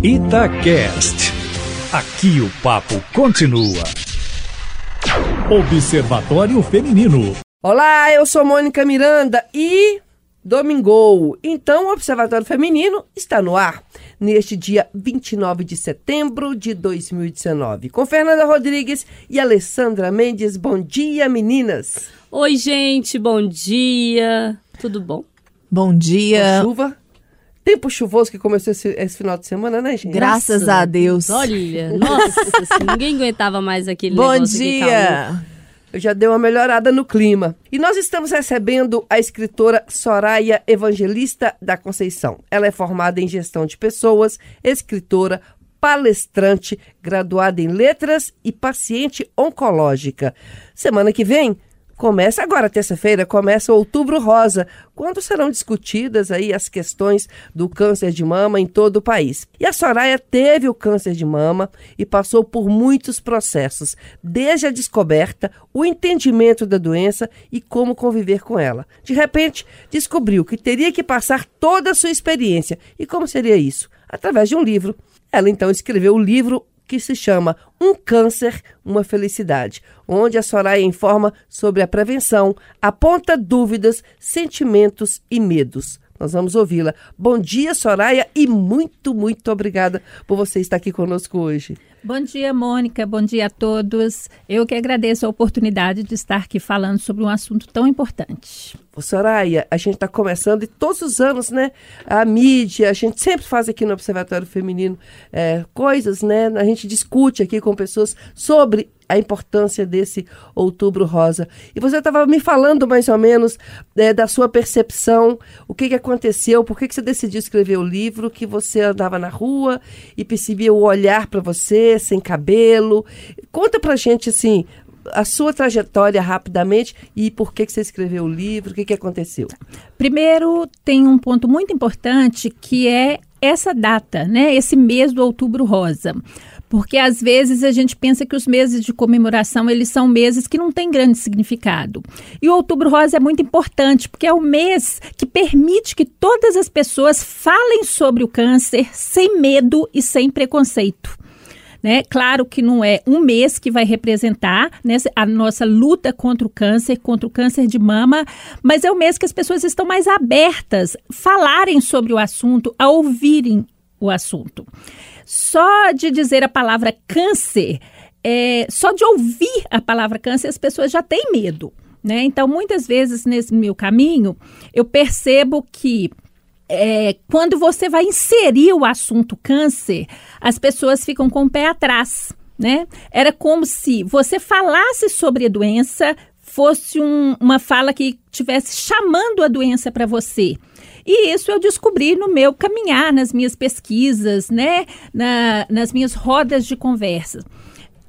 Itacast. Aqui o papo continua. Observatório Feminino. Olá, eu sou Mônica Miranda e domingou. Então, o Observatório Feminino está no ar neste dia 29 de setembro de 2019. Com Fernanda Rodrigues e Alessandra Mendes. Bom dia, meninas. Oi, gente, bom dia. Tudo bom? Bom dia. Com chuva? Tempo chuvoso que começou esse, esse, final de semana, né, gente? Graças a Deus. Olha, nossa, ninguém aguentava mais aquele Bom dia. Eu já dei uma melhorada no clima. E nós estamos recebendo a escritora Soraya Evangelista da Conceição. Ela é formada em gestão de pessoas, escritora, palestrante, graduada em letras e paciente oncológica. Semana que vem Começa agora, terça-feira, começa o Outubro Rosa, quando serão discutidas aí as questões do câncer de mama em todo o país. E a Soraya teve o câncer de mama e passou por muitos processos, desde a descoberta, o entendimento da doença e como conviver com ela. De repente, descobriu que teria que passar toda a sua experiência. E como seria isso? Através de um livro. Ela então escreveu o livro que se chama Um Câncer, uma Felicidade, onde a Soraya informa sobre a prevenção, aponta dúvidas, sentimentos e medos. Nós vamos ouvi-la. Bom dia, Soraya, e muito, muito obrigada por você estar aqui conosco hoje. Bom dia, Mônica. Bom dia a todos. Eu que agradeço a oportunidade de estar aqui falando sobre um assunto tão importante. Ô, Soraya, a gente está começando e todos os anos, né? A mídia, a gente sempre faz aqui no Observatório Feminino é, coisas, né? A gente discute aqui com pessoas sobre a importância desse outubro rosa. E você estava me falando mais ou menos é, da sua percepção, o que, que aconteceu, por que, que você decidiu escrever o livro, que você andava na rua e percebia o olhar para você, sem cabelo. Conta pra gente, assim, a sua trajetória rapidamente e por que, que você escreveu o livro, o que, que aconteceu? Primeiro, tem um ponto muito importante que é essa data, né? Esse mês do Outubro Rosa. Porque às vezes a gente pensa que os meses de comemoração eles são meses que não têm grande significado. E o Outubro Rosa é muito importante porque é o mês que permite que todas as pessoas falem sobre o câncer sem medo e sem preconceito. Né? Claro que não é um mês que vai representar né, a nossa luta contra o câncer, contra o câncer de mama, mas é o mês que as pessoas estão mais abertas a falarem sobre o assunto, a ouvirem o assunto. Só de dizer a palavra câncer, é, só de ouvir a palavra câncer, as pessoas já têm medo. Né? Então, muitas vezes nesse meu caminho, eu percebo que é, quando você vai inserir o assunto câncer, as pessoas ficam com o pé atrás. Né? Era como se você falasse sobre a doença, fosse um, uma fala que estivesse chamando a doença para você. E isso eu descobri no meu caminhar, nas minhas pesquisas, né? Na, nas minhas rodas de conversa.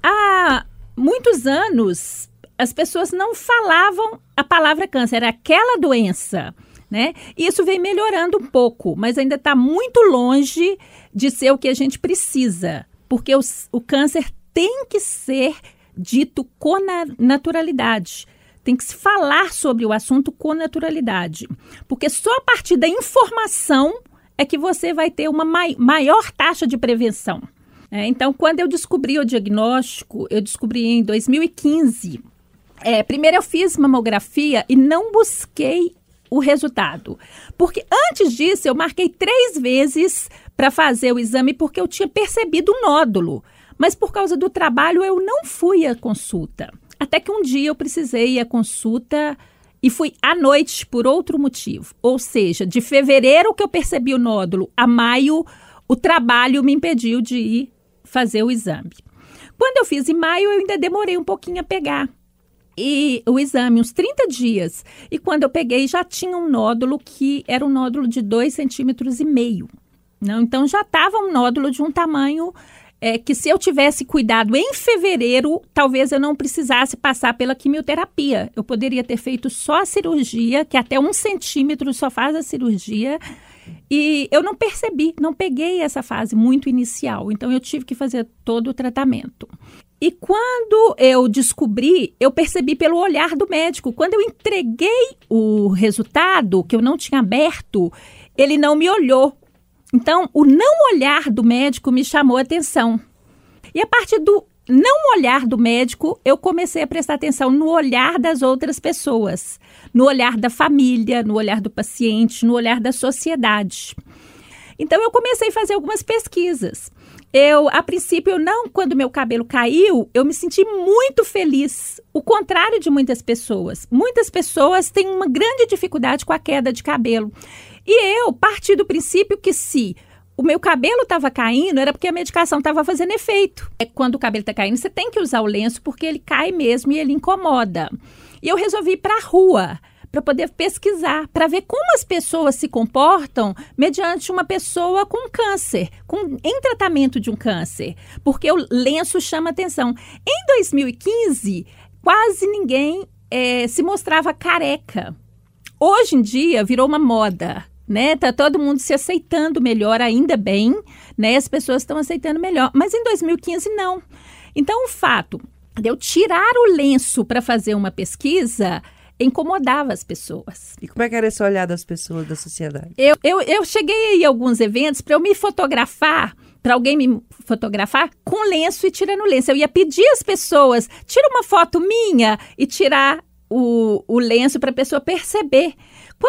Há muitos anos, as pessoas não falavam a palavra câncer, era aquela doença. Né? Isso vem melhorando um pouco, mas ainda está muito longe de ser o que a gente precisa, porque o, o câncer tem que ser dito com naturalidade. Tem que se falar sobre o assunto com naturalidade. Porque só a partir da informação é que você vai ter uma mai maior taxa de prevenção. É, então, quando eu descobri o diagnóstico, eu descobri em 2015. É, primeiro eu fiz mamografia e não busquei o resultado. Porque antes disso eu marquei três vezes para fazer o exame porque eu tinha percebido o nódulo. Mas por causa do trabalho eu não fui à consulta. Até que um dia eu precisei ir à consulta e fui à noite por outro motivo. Ou seja, de fevereiro que eu percebi o nódulo a maio, o trabalho me impediu de ir fazer o exame. Quando eu fiz em maio, eu ainda demorei um pouquinho a pegar. E o exame, uns 30 dias. E quando eu peguei, já tinha um nódulo que era um nódulo de 2,5 centímetros e meio. Não, então já estava um nódulo de um tamanho é que se eu tivesse cuidado em fevereiro, talvez eu não precisasse passar pela quimioterapia. Eu poderia ter feito só a cirurgia, que até um centímetro só faz a cirurgia. E eu não percebi, não peguei essa fase muito inicial. Então eu tive que fazer todo o tratamento. E quando eu descobri, eu percebi pelo olhar do médico. Quando eu entreguei o resultado, que eu não tinha aberto, ele não me olhou Então, o não olhar do médico me chamou a atenção. E a partir do não olhar do médico, eu comecei a prestar atenção no olhar das outras pessoas, no olhar da família, no olhar do paciente, no olhar da sociedade. Então eu comecei a fazer algumas pesquisas. Eu, a princípio, eu não, quando meu cabelo caiu, eu me senti muito feliz. O contrário de muitas pessoas. Muitas pessoas têm uma grande dificuldade com a queda de cabelo. E eu parti do princípio que se o meu cabelo estava caindo, era porque a medicação estava fazendo efeito. É quando o cabelo está caindo, você tem que usar o lenço porque ele cai mesmo e ele incomoda. E eu resolvi ir para a rua para poder pesquisar, para ver como as pessoas se comportam mediante uma pessoa com câncer, com, em tratamento de um câncer, porque o lenço chama atenção. Em 2015, quase ninguém é, se mostrava careca. Hoje em dia virou uma moda né? Tá todo mundo se aceitando melhor, ainda bem, né? As pessoas estão aceitando melhor. Mas em 2015 não. Então o fato de eu tirar o lenço para fazer uma pesquisa incomodava as pessoas. E como é que era esse olhar das pessoas da sociedade? Eu, eu, eu cheguei a alguns eventos para eu me fotografar para alguém me fotografar com lenço e tirando lenço. Eu ia pedir às pessoas, tira uma foto minha e tirar o, o lenço para a pessoa perceber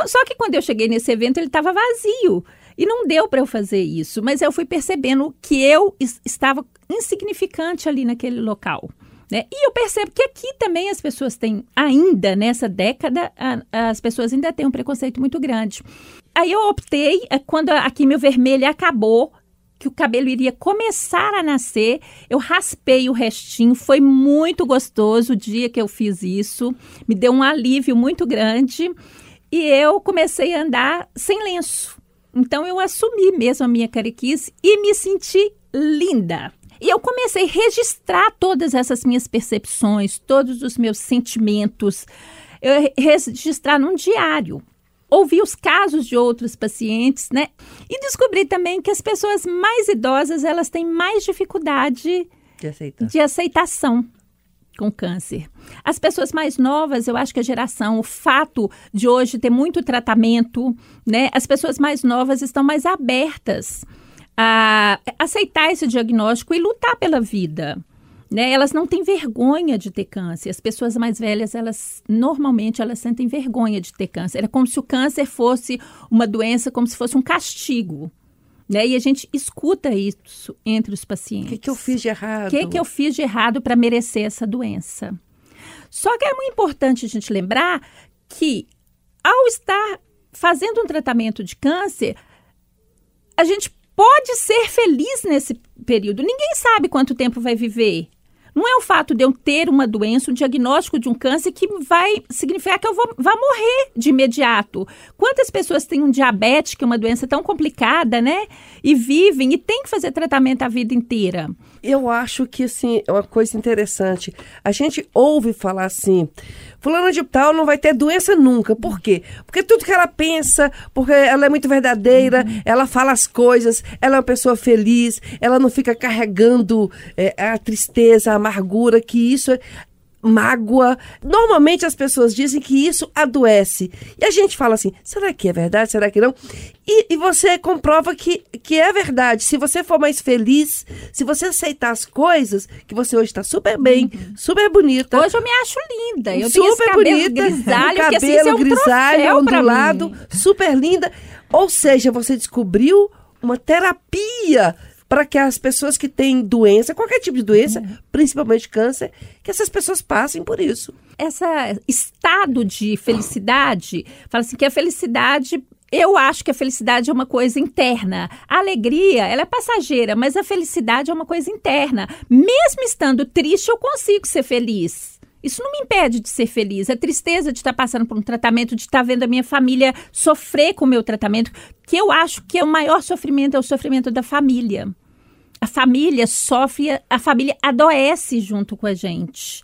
só que quando eu cheguei nesse evento, ele estava vazio. E não deu para eu fazer isso. Mas eu fui percebendo que eu estava insignificante ali naquele local. Né? E eu percebo que aqui também as pessoas têm, ainda nessa década, a, as pessoas ainda têm um preconceito muito grande. Aí eu optei, é, quando a quimio vermelha acabou, que o cabelo iria começar a nascer, eu raspei o restinho, foi muito gostoso o dia que eu fiz isso, me deu um alívio muito grande. E eu comecei a andar sem lenço. Então eu assumi mesmo a minha carequice e me senti linda. E eu comecei a registrar todas essas minhas percepções, todos os meus sentimentos, eu registrar num diário. Ouvi os casos de outros pacientes, né? E descobri também que as pessoas mais idosas, elas têm mais dificuldade de, de aceitação com câncer. As pessoas mais novas, eu acho que a geração, o fato de hoje ter muito tratamento, né? As pessoas mais novas estão mais abertas a aceitar esse diagnóstico e lutar pela vida. Né? Elas não têm vergonha de ter câncer. As pessoas mais velhas, elas normalmente elas sentem vergonha de ter câncer. É como se o câncer fosse uma doença, como se fosse um castigo. Né? E a gente escuta isso entre os pacientes. O que, que eu fiz de errado? O que, que eu fiz de errado para merecer essa doença? Só que é muito importante a gente lembrar que, ao estar fazendo um tratamento de câncer, a gente pode ser feliz nesse período. Ninguém sabe quanto tempo vai viver. Não é o fato de eu ter uma doença, um diagnóstico de um câncer que vai significar que eu vou, vá morrer de imediato. Quantas pessoas têm um diabetes, que é uma doença tão complicada, né? E vivem e têm que fazer tratamento a vida inteira. Eu acho que, assim, é uma coisa interessante. A gente ouve falar assim, fulana de tal não vai ter doença nunca. Por quê? Porque tudo que ela pensa, porque ela é muito verdadeira, uhum. ela fala as coisas, ela é uma pessoa feliz, ela não fica carregando é, a tristeza, a amargura, que isso é, mágoa. Normalmente as pessoas dizem que isso adoece. E a gente fala assim: será que é verdade? Será que não? E, e, você comprova que, que é verdade. Se você for mais feliz, se você aceitar as coisas, que você hoje está super bem, uhum. super bonita. Hoje eu me acho linda. Eu super bonita. Grisalho, cabelo que, assim, é um grisalho, ondulado, super linda. Ou seja, você descobriu uma terapia para que as pessoas que têm doença, qualquer tipo de doença, uhum. principalmente câncer, que essas pessoas passem por isso. Esse estado de felicidade, fala assim que a felicidade eu acho que a felicidade é uma coisa interna. A alegria, ela é passageira, mas a felicidade é uma coisa interna. Mesmo estando triste, eu consigo ser feliz. Isso não me impede de ser feliz. A tristeza de estar passando por um tratamento, de estar vendo a minha família sofrer com o meu tratamento, que eu acho que é o maior sofrimento, é o sofrimento da família a família sofre, a família adoece junto com a gente.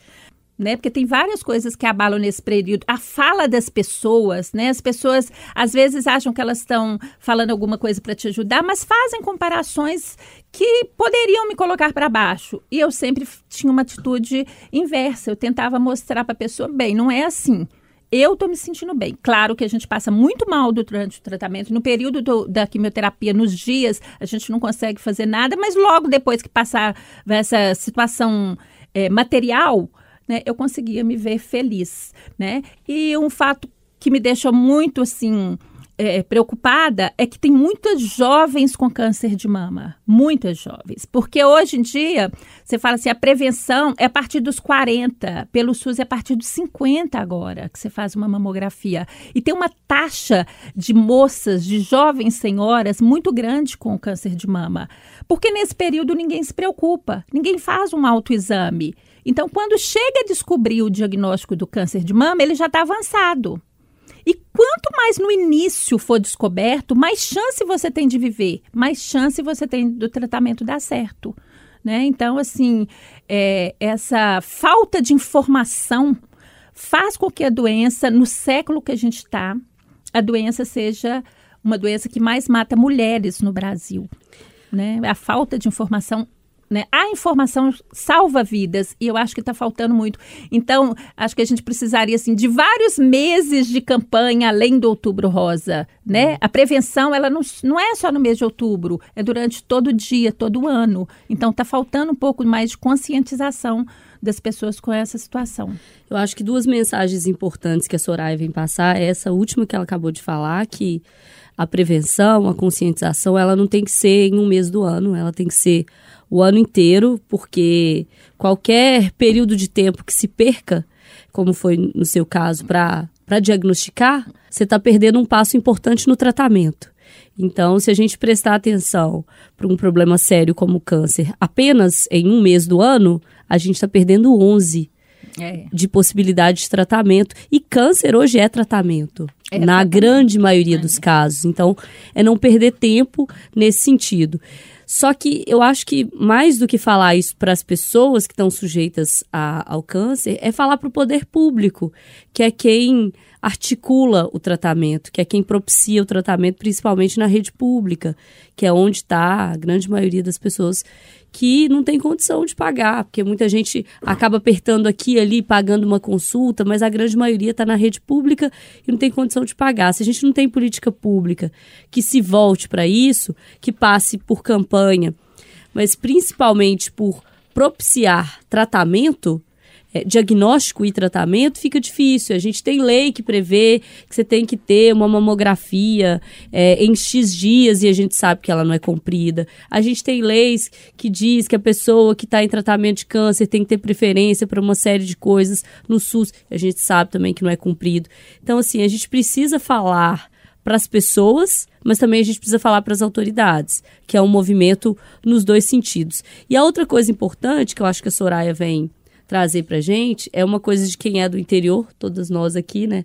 Né? Porque tem várias coisas que abalam nesse período. A fala das pessoas, né? As pessoas às vezes acham que elas estão falando alguma coisa para te ajudar, mas fazem comparações que poderiam me colocar para baixo. E eu sempre tinha uma atitude inversa. Eu tentava mostrar para a pessoa, bem, não é assim. eu estou me sentindo bem. Claro que a gente passa muito mal durante o tratamento. No período do, da quimioterapia, nos dias, a gente não consegue fazer nada, mas logo depois que passar essa situação é, material, né, eu conseguia me ver feliz, né? E um fato que me deixa muito assim é, preocupada é que tem muitas jovens com câncer de mama. Muitas jovens. Porque hoje em dia, você fala assim, a prevenção é a partir dos 40, pelo SUS é a partir dos 50 agora que você faz uma mamografia. E tem uma taxa de moças, de jovens senhoras, muito grande com câncer de mama. Porque nesse período ninguém se preocupa, ninguém faz um autoexame. Então, quando chega a descobrir o diagnóstico do câncer de mama, ele já está avançado. E quanto mais no início for descoberto, mais chance você tem de viver, mais chance você tem do tratamento dar certo. Né? Então, assim, é, essa falta de informação faz com que a doença, no século que a gente está, a doença seja uma doença que mais mata mulheres no Brasil. Né? A falta de informação né? A informação salva vidas e eu acho que está faltando muito. Então, acho que a gente precisaria assim, de vários meses de campanha além do Outubro Rosa. Né? A prevenção ela não, não é só no mês de outubro, é durante todo dia, todo ano. Então, está faltando um pouco mais de conscientização das pessoas com essa situação. Eu acho que duas mensagens importantes que a Soraya vem passar é essa última que ela acabou de falar, que a prevenção, a conscientização, ela não tem que ser em um mês do ano, ela tem que ser o ano inteiro, porque qualquer período de tempo que se perca, como foi no seu caso, para diagnosticar, você está perdendo um passo importante no tratamento. Então, se a gente prestar atenção para um problema sério como o câncer apenas em um mês do ano, a gente está perdendo 11 é. de possibilidade de tratamento. E câncer hoje é tratamento, é na tratamento. grande maioria é. dos casos. Então, é não perder tempo nesse sentido. Só que eu acho que mais do que falar isso para as pessoas que estão sujeitas a, ao câncer, é falar para o poder público, que é quem articula o tratamento, que é quem propicia o tratamento, principalmente na rede pública, que é onde está a grande maioria das pessoas que não tem condição de pagar, porque muita gente acaba apertando aqui e ali, pagando uma consulta, mas a grande maioria está na rede pública e não tem condição de pagar. Se a gente não tem política pública que se volte para isso, que passe por campanha, mas principalmente por propiciar tratamento, é, diagnóstico e tratamento fica difícil. A gente tem lei que prevê que você tem que ter uma mamografia é, em X dias e a gente sabe que ela não é cumprida. A gente tem leis que diz que a pessoa que está em tratamento de câncer tem que ter preferência para uma série de coisas no SUS. A gente sabe também que não é cumprido. Então, assim, a gente precisa falar para as pessoas, mas também a gente precisa falar para as autoridades, que é um movimento nos dois sentidos. E a outra coisa importante que eu acho que a Soraya vem trazer pra gente é uma coisa de quem é do interior, todas nós aqui, né?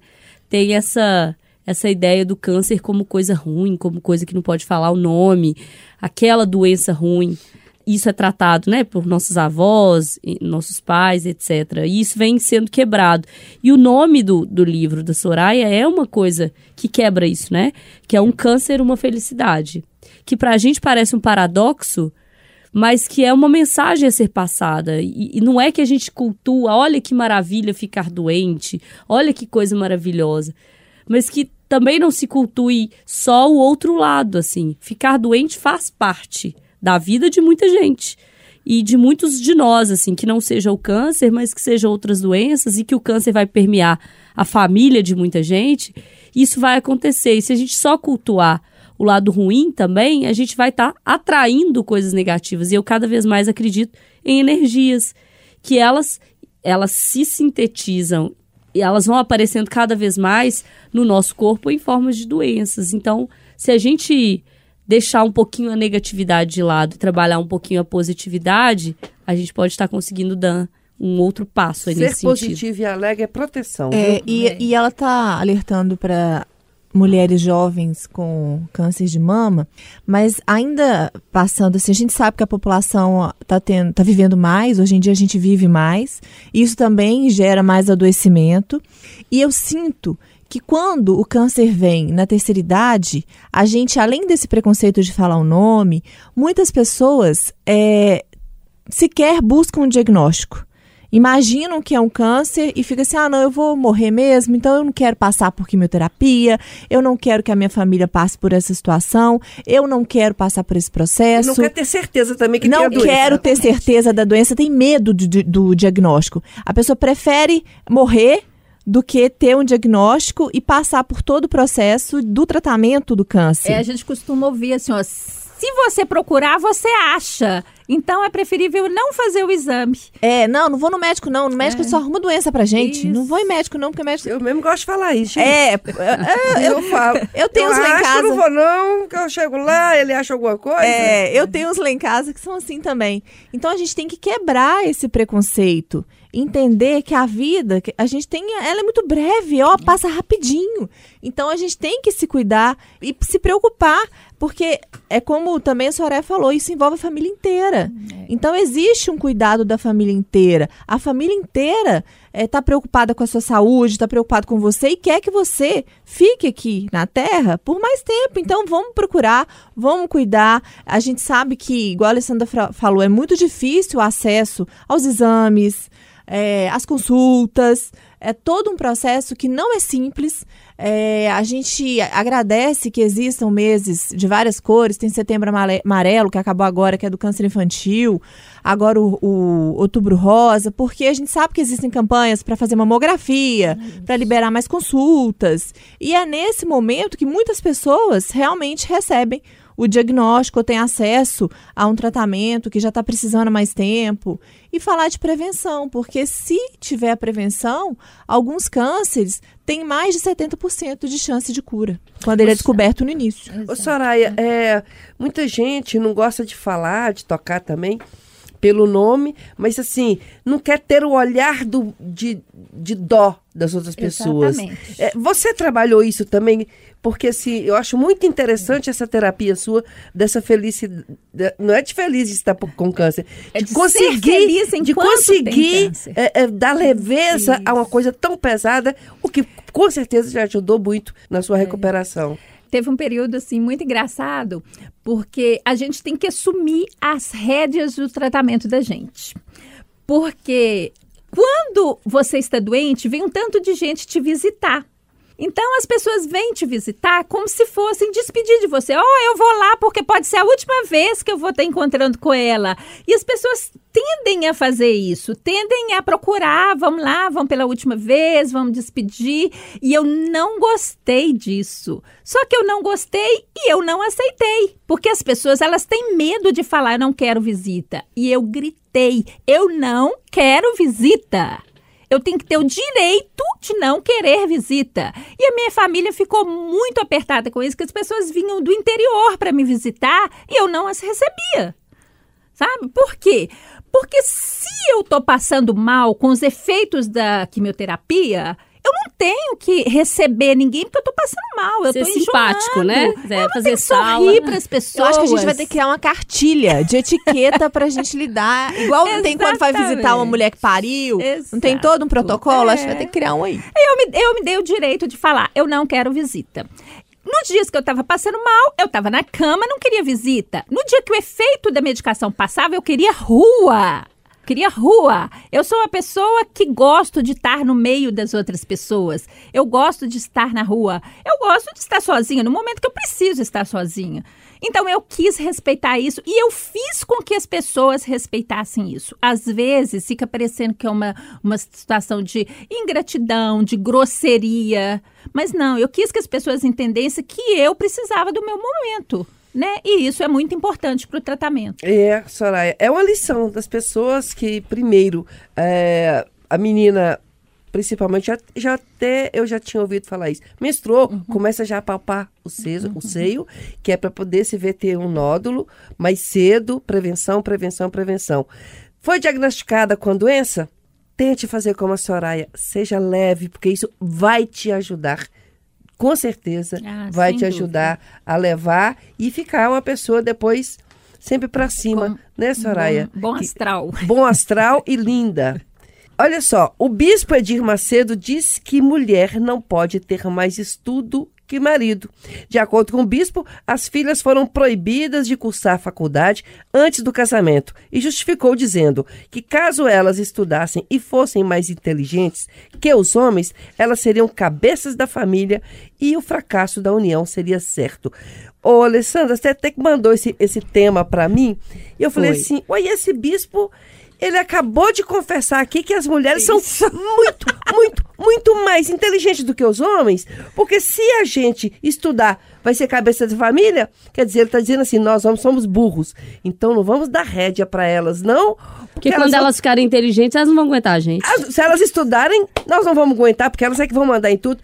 Tem essa essa ideia do câncer como coisa ruim, como coisa que não pode falar o nome, aquela doença ruim. Isso é tratado, né, por nossos avós, nossos pais, etc. E isso vem sendo quebrado. E o nome do, do livro da Soraya é uma coisa que quebra isso, né? Que é um câncer, uma felicidade. Que pra gente parece um paradoxo, mas que é uma mensagem a ser passada. E, e, não é que a gente cultua, olha que maravilha ficar doente, olha que coisa maravilhosa. Mas que também não se cultue só o outro lado, assim. Ficar doente faz parte da vida de muita gente. E de muitos de nós, assim, que não seja o câncer, mas que seja outras doenças e que o câncer vai permear a família de muita gente, isso vai acontecer. E se a gente só cultuar o lado ruim também, a gente vai estar tá atraindo coisas negativas. E eu cada vez mais acredito em energias que elas elas se sintetizam e elas vão aparecendo cada vez mais no nosso corpo em formas de doenças. Então, se a gente deixar um pouquinho a negatividade de lado e trabalhar um pouquinho a positividade, a gente pode estar conseguindo dar um outro passo aí Ser nesse sentido. Ser positivo e alegre é proteção. É, e, é. e ela está alertando para mulheres jovens com câncer de mama, mas ainda passando assim, a gente sabe que a população está tá vivendo mais, hoje em dia a gente vive mais, isso também gera mais adoecimento, e eu sinto que quando o câncer vem na terceira idade, a gente, além desse preconceito de falar o nome, muitas pessoas é, sequer buscam um diagnóstico. Imaginam que é um câncer e fica assim: ah, não, eu vou morrer mesmo, então eu não quero passar por quimioterapia, eu não quero que a minha família passe por essa situação, eu não quero passar por esse processo. Não quer ter certeza também que não tem a doença. quero ter certeza da doença, tem medo do, do, do diagnóstico. A pessoa prefere morrer do que ter um diagnóstico e passar por todo o processo do tratamento do câncer. É, a gente costuma ouvir assim, ó, se você procurar, você acha. Então é preferível não fazer o exame. É, não, não vou no médico não, no médico É. só arruma doença pra gente. Isso. Não vou em médico não, porque médico Eu mesmo gosto de falar isso. gente. É, é, eu, falo. eu tenho uns lá em acho, casa. não vou não, que eu chego lá, ele acha alguma coisa. É, eu tenho uns lá em casa que são assim também. Então a gente tem que quebrar esse preconceito. Entender que a vida, que a gente tem, ela é muito breve, ó, passa rapidinho. Então a gente tem que se cuidar e se preocupar, porque é como também a Soraya falou, isso envolve a família inteira. Então existe um cuidado da família inteira. A família inteira está preocupada com a sua saúde, está preocupada com você e quer que você fique aqui na Terra por mais tempo. Então vamos procurar, vamos cuidar. A gente sabe que, igual a Alessandra falou, é muito difícil o acesso aos exames, é, às consultas. É todo um processo que não é simples. É, a gente agradece que existam meses de várias cores. Tem setembro amarelo, que acabou agora, que é do câncer infantil. Agora o, o outubro rosa, porque a gente sabe que existem campanhas para fazer mamografia, para liberar mais consultas. E é nesse momento que muitas pessoas realmente recebem o diagnóstico ou têm acesso a um tratamento que já está precisando há mais tempo. E falar de prevenção, porque se tiver prevenção, alguns cânceres têm mais de 70% de chance de cura, quando ele é descoberto no início. Ô, Soraya, é, muita gente não gosta de falar, de tocar também, pelo nome, mas assim, não quer ter o olhar do, de, de dó das outras pessoas. Exatamente. É, você trabalhou isso também, porque assim, eu acho muito interessante essa terapia sua, dessa felicidade. Não é de feliz de estar com câncer, É de, de conseguir, feliz de conseguir é, é, dar leveza a uma Isso. coisa tão pesada, o que com certeza já ajudou muito na É. sua recuperação. teve um período assim muito engraçado, porque a gente tem que assumir as rédeas do tratamento da gente. Porque quando você está doente, vem um tanto de gente te visitar. Então as pessoas vêm te visitar como se fossem despedir de você. Oh, eu vou lá porque pode ser a última vez que eu vou estar encontrando com ela. E as pessoas tendem a fazer isso, tendem a procurar, vamos lá, vamos pela última vez, vamos despedir. E eu não gostei disso. Só que eu não gostei e eu não aceitei, porque as pessoas elas têm medo de falar não quero visita. E eu gritei, eu não quero visita. Eu tenho que ter o direito de não querer visita. E a minha família ficou muito apertada com isso, que as pessoas vinham do interior para me visitar e eu não as recebia. Sabe? Por quê? Porque se eu tô passando mal com os efeitos da quimioterapia, tenho que receber ninguém porque eu tô passando mal. Eu Ser tô simpático, enjoando. né? Eu É, não fazer tenho que sala. sorrir pras pessoas. Eu acho que a gente vai ter que criar uma cartilha de etiqueta pra gente lidar. Igual não tem quando vai visitar uma mulher que pariu. Não tem Exato. todo um protocolo? Acho que vai É. ter que criar um aí. Eu me, eu me dei o direito de falar, eu não quero visita. Nos dias que eu tava passando mal, eu tava na cama, não queria visita. No dia que o efeito da medicação passava, eu queria rua. Queria rua. Eu sou uma pessoa que gosto de estar no meio das outras pessoas. Eu gosto de estar na rua. Eu gosto de estar sozinha no momento que eu preciso estar sozinha. Então eu quis respeitar isso e eu fiz com que as pessoas respeitassem isso. Às vezes fica parecendo que é uma, uma situação de ingratidão, de grosseria. Mas não, eu quis que as pessoas entendessem que eu precisava do meu momento. Né? E isso é muito importante para o tratamento. É, Soraya, é uma lição das pessoas que, primeiro, é, a menina, principalmente, já, já até eu já tinha ouvido falar isso, menstruou, começa já a palpar o, seio, o seio, que é para poder se ver ter um nódulo mais cedo, prevenção, prevenção, prevenção. Foi diagnosticada com a doença? Tente fazer como a Soraya, seja leve, porque isso vai te ajudar. Com certeza Ah, vai te dúvida. ajudar a levar e ficar uma pessoa depois sempre para cima, Com- né, Soraya? Bom, bom Que- astral. bom astral e linda. Olha só, o bispo Edir Macedo diz que mulher não pode ter mais estudo que marido. De acordo com o bispo, as filhas foram proibidas de cursar a faculdade antes do casamento e justificou dizendo que caso elas estudassem e fossem mais inteligentes que os homens, elas seriam cabeças da família e o fracasso da união seria certo. Ô, Alessandra, você até que mandou esse, esse tema para mim. E eu falei Foi. assim: oi, esse bispo, ele acabou de confessar aqui que as mulheres são muito, muito, muito mais inteligentes do que os homens. Porque se a gente estudar vai ser cabeça de família, quer dizer, ele está dizendo assim: nós homens somos burros. Então não vamos dar rédea para elas, não. Porque quando vão- elas ficarem inteligentes, elas não vão aguentar a gente. as- se elas estudarem, nós não vamos aguentar, porque elas é que vão mandar em tudo.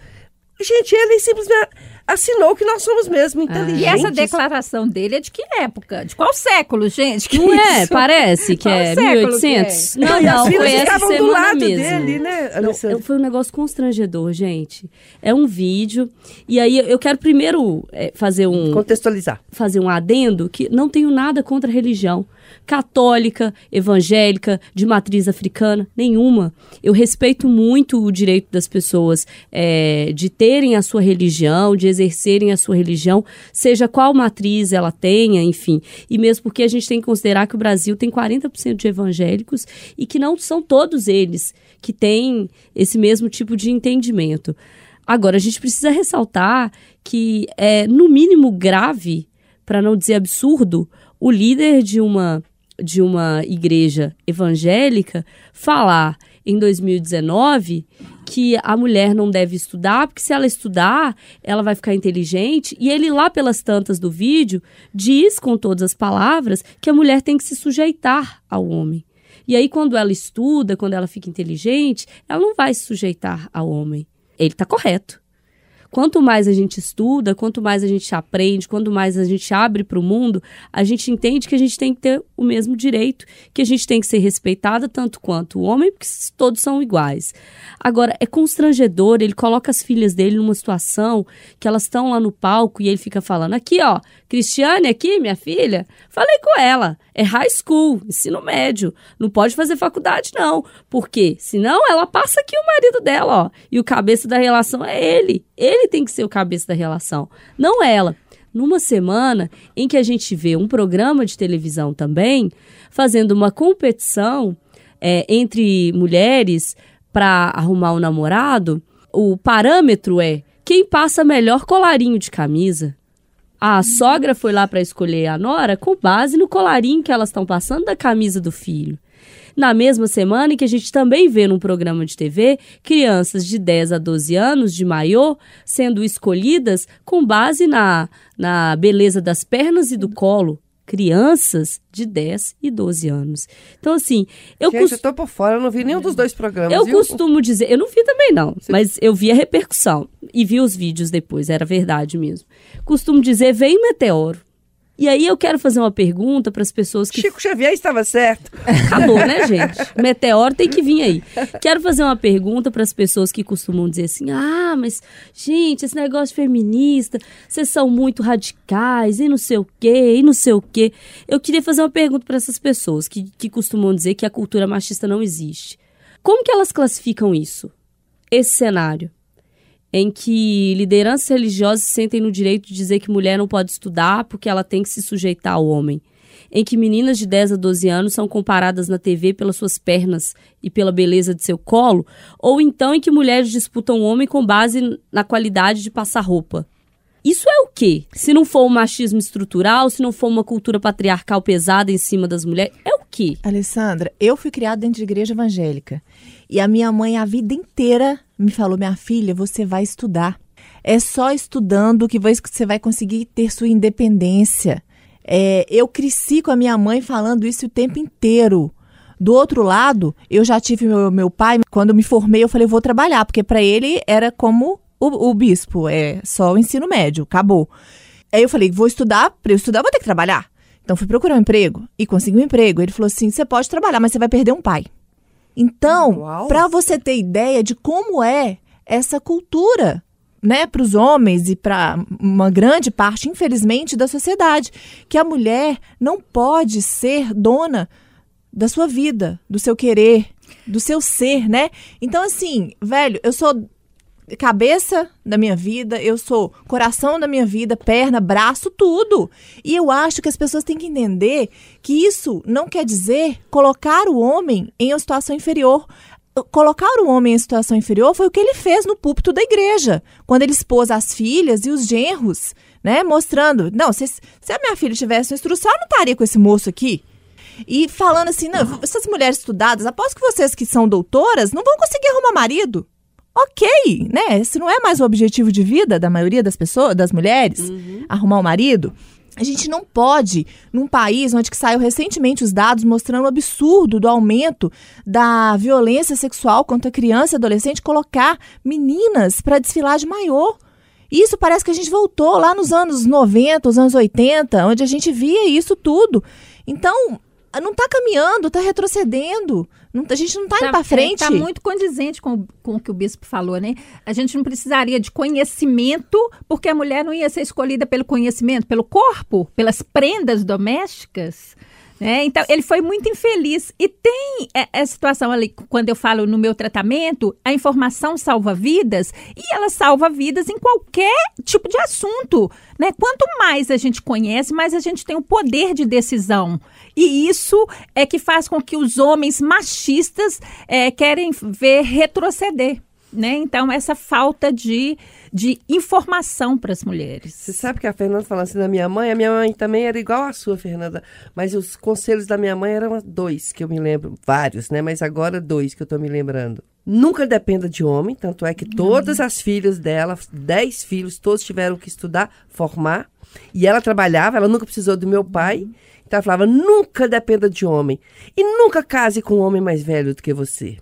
Gente, ele simplesmente assinou que nós somos mesmo inteligentes. E essa declaração dele é de que época? De qual século, gente? Que Não é? isso? Parece que Qual é século 1800? que é? Não, e não, foi essa estavam do semana lado mesmo. dele, né, Não, Alessandra? é- foi um negócio constrangedor, gente. É um vídeo. E aí eu quero primeiro é, fazer um, Contextualizar. fazer um adendo que não tenho nada contra a religião. Católica, evangélica, de matriz africana, nenhuma. Eu respeito muito o direito das pessoas é, de terem a sua religião, de exercerem a sua religião, seja qual matriz ela tenha, enfim. E mesmo porque a gente tem que considerar que o Brasil tem 40% de evangélicos e que não são todos eles que têm esse mesmo tipo de entendimento. Agora, a gente precisa ressaltar que é, no mínimo, grave, para não dizer absurdo, o líder de uma, de uma igreja evangélica falar em 2019 que a mulher não deve estudar, porque se ela estudar, ela vai ficar inteligente. E ele, lá pelas tantas do vídeo, diz com todas as palavras que a mulher tem que se sujeitar ao homem. E aí, quando ela estuda, quando ela fica inteligente, ela não vai se sujeitar ao homem. Ele está correto. Quanto mais a gente estuda, quanto mais a gente aprende, quanto mais a gente abre para o mundo, a gente entende que a gente tem que ter o mesmo direito, que a gente tem que ser respeitada tanto quanto o homem, porque todos são iguais. Agora, é constrangedor, ele coloca as filhas dele numa situação que elas estão lá no palco e ele fica falando: aqui, ó, Cristiane, aqui, minha filha, falei com ela, é high school, ensino médio, não pode fazer faculdade, não, porque senão ela passa aqui o marido dela, ó, e o cabeça da relação é ele. Ele tem que ser o cabeça da relação, não ela. Numa semana em que a gente vê um programa de televisão também fazendo uma competição é, entre mulheres para arrumar um namorado, o parâmetro é quem passa melhor colarinho de camisa. A sogra foi lá para escolher a nora com base no colarinho que elas estão passando da camisa do filho. Na mesma semana em que a gente também vê num programa de TV crianças de 10 a 12 anos de maiô sendo escolhidas com base na, na beleza das pernas e do colo. Crianças de 10 e 12 anos. Então, assim, eu Gente, cos- eu tô por fora, eu não vi nenhum dos dois programas. eu viu? costumo dizer, eu não vi também não, mas eu vi a repercussão e vi os vídeos depois, era verdade mesmo. Costumo dizer, vem meteoro. E aí eu quero fazer uma pergunta para as pessoas que Chico Xavier estava certo. Acabou, né, gente? Meteoro tem que vir aí. Quero fazer uma pergunta para as pessoas que costumam dizer assim: ah, mas, gente, esse negócio feminista, vocês são muito radicais e não sei o quê, e não sei o quê. Eu queria fazer uma pergunta para essas pessoas que, que costumam dizer que a cultura machista não existe. Como que elas classificam isso? Esse cenário em que lideranças religiosas se sentem no direito de dizer que mulher não pode estudar porque ela tem que se sujeitar ao homem em que meninas de 10 a 12 anos são comparadas na TV pelas suas pernas e pela beleza de seu colo, ou então em que mulheres disputam o homem com base na qualidade de passar roupa. Isso é o quê? Se não for um machismo estrutural, se não for uma cultura patriarcal pesada em cima das mulheres, é o quê? Alessandra, eu fui criada dentro de igreja evangélica. E a minha mãe, a vida inteira, me falou: minha filha, você vai estudar. É só estudando que você vai conseguir ter sua independência. É, eu cresci com a minha mãe falando isso o tempo inteiro. Do outro lado, eu já tive meu, meu pai, quando me formei, eu falei, vou trabalhar, porque para ele era como o, o bispo, é só o ensino médio, acabou. Aí eu falei, vou estudar, para eu estudar, vou ter que trabalhar. Então fui procurar um emprego e consegui um emprego. Ele falou assim: você pode trabalhar, mas você vai perder um pai. Então, para você ter ideia de como é essa cultura, né, para os homens e para uma grande parte, infelizmente, da sociedade, que a mulher não pode ser dona da sua vida, do seu querer, do seu ser, né? Então, assim, velho, eu sou cabeça da minha vida, eu sou coração da minha vida, perna, braço, tudo. E eu acho que as pessoas têm que entender que isso não quer dizer colocar o homem em uma situação inferior colocar o homem em situação inferior foi o que ele fez no púlpito da igreja, quando ele expôs as filhas e os genros, né, mostrando, não, se, se a minha filha tivesse uma instrução, eu não estaria com esse moço aqui. E falando assim, não, essas mulheres estudadas, após que vocês que são doutoras, não vão conseguir arrumar marido ok, né? Esse não é mais o objetivo de vida da maioria das pessoas, das mulheres, uhum. arrumar um marido. A gente não pode, num país onde que saiu recentemente os dados mostrando o absurdo do aumento da violência sexual contra criança e adolescente, colocar meninas para desfilar de maiô. Isso parece que a gente voltou lá nos anos 90, os anos 80, onde a gente via isso tudo. Então, não está caminhando, está retrocedendo. Não, a gente não está tá, indo para frente. Está muito condizente com, com o que o bispo falou, né? A gente não precisaria de conhecimento, porque a mulher não ia ser escolhida pelo conhecimento, pelo corpo, pelas prendas domésticas. Né? Então, ele foi muito infeliz. E tem essa situação ali, quando eu falo no meu tratamento, a informação salva vidas e ela salva vidas em qualquer tipo de assunto. Né? Quanto mais a gente conhece, mais a gente tem o poder de decisão. E isso é que faz com que os homens machistas é, querem ver retroceder. Né? Então, essa falta de de informação para as mulheres. Você sabe que a Fernanda falando assim da minha mãe, a minha mãe também era igual a sua, Fernanda, mas os conselhos da minha mãe eram dois, que eu me lembro, vários, né? Mas agora dois que eu estou me lembrando. Nunca dependa de homem, tanto é que todas as filhas dela, dez filhos, todos tiveram que estudar, formar, e ela trabalhava, ela nunca precisou do meu pai, então ela falava, nunca dependa de homem. E nunca case com um homem mais velho do que você.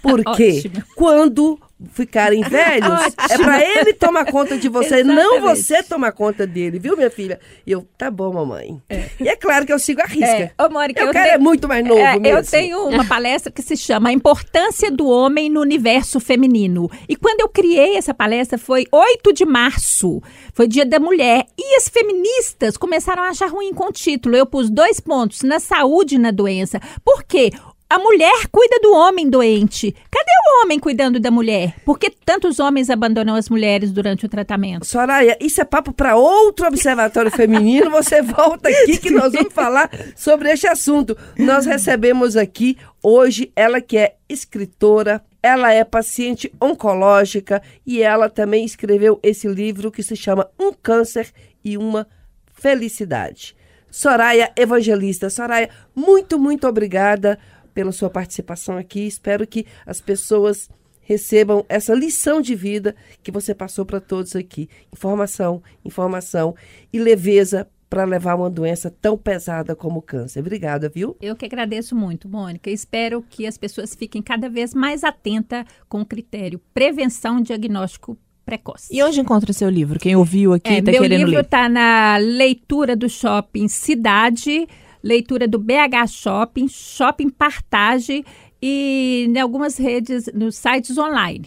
Porque quando ficarem velhos, é para ele tomar conta de você, Exatamente. não você tomar conta dele, viu, minha filha? E eu, tá bom, mamãe. É. E é claro que eu sigo a risca. É. Ô, Mônica, quero tenho... é muito mais novo é, mesmo. Eu tenho uma palestra que se chama A Importância do Homem no Universo Feminino. E quando eu criei essa palestra foi 8 de março, foi dia da mulher. E as feministas começaram a achar ruim com o título. Eu pus dois pontos, na saúde e na doença. Por quê? A mulher cuida do homem doente. Cadê o homem cuidando da mulher? Por que tantos homens abandonam as mulheres durante o tratamento? Soraya, isso é papo para outro observatório feminino. Você volta aqui que nós vamos falar sobre este assunto. Nós recebemos aqui hoje ela que é escritora, ela é paciente oncológica e ela também escreveu esse livro que se chama Um Câncer e uma Felicidade. Soraya Evangelista. Soraya, muito, muito obrigada pela sua participação aqui. Espero que as pessoas recebam essa lição de vida que você passou para todos aqui. Informação, informação e leveza para levar uma doença tão pesada como o câncer. Obrigada, viu? Eu que agradeço muito, Mônica. Espero que as pessoas fiquem cada vez mais atentas com o critério prevenção e diagnóstico precoce. E onde encontra o seu livro? Quem ouviu aqui está é, querendo ler? Meu livro está na leitura do shopping Cidade leitura do BH Shopping, Shopping Partage e em algumas redes, nos sites online.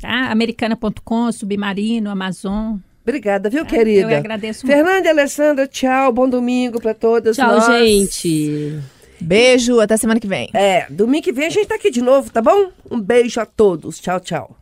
Tá? Americana.com, Submarino, Amazon. Obrigada, viu, tá? querida? Eu agradeço muito. Fernanda e Alessandra, tchau, bom domingo para todas tchau, nós. gente. Beijo, até semana que vem. É, domingo que vem a gente tá aqui de novo, tá bom? Um beijo a todos. Tchau, tchau.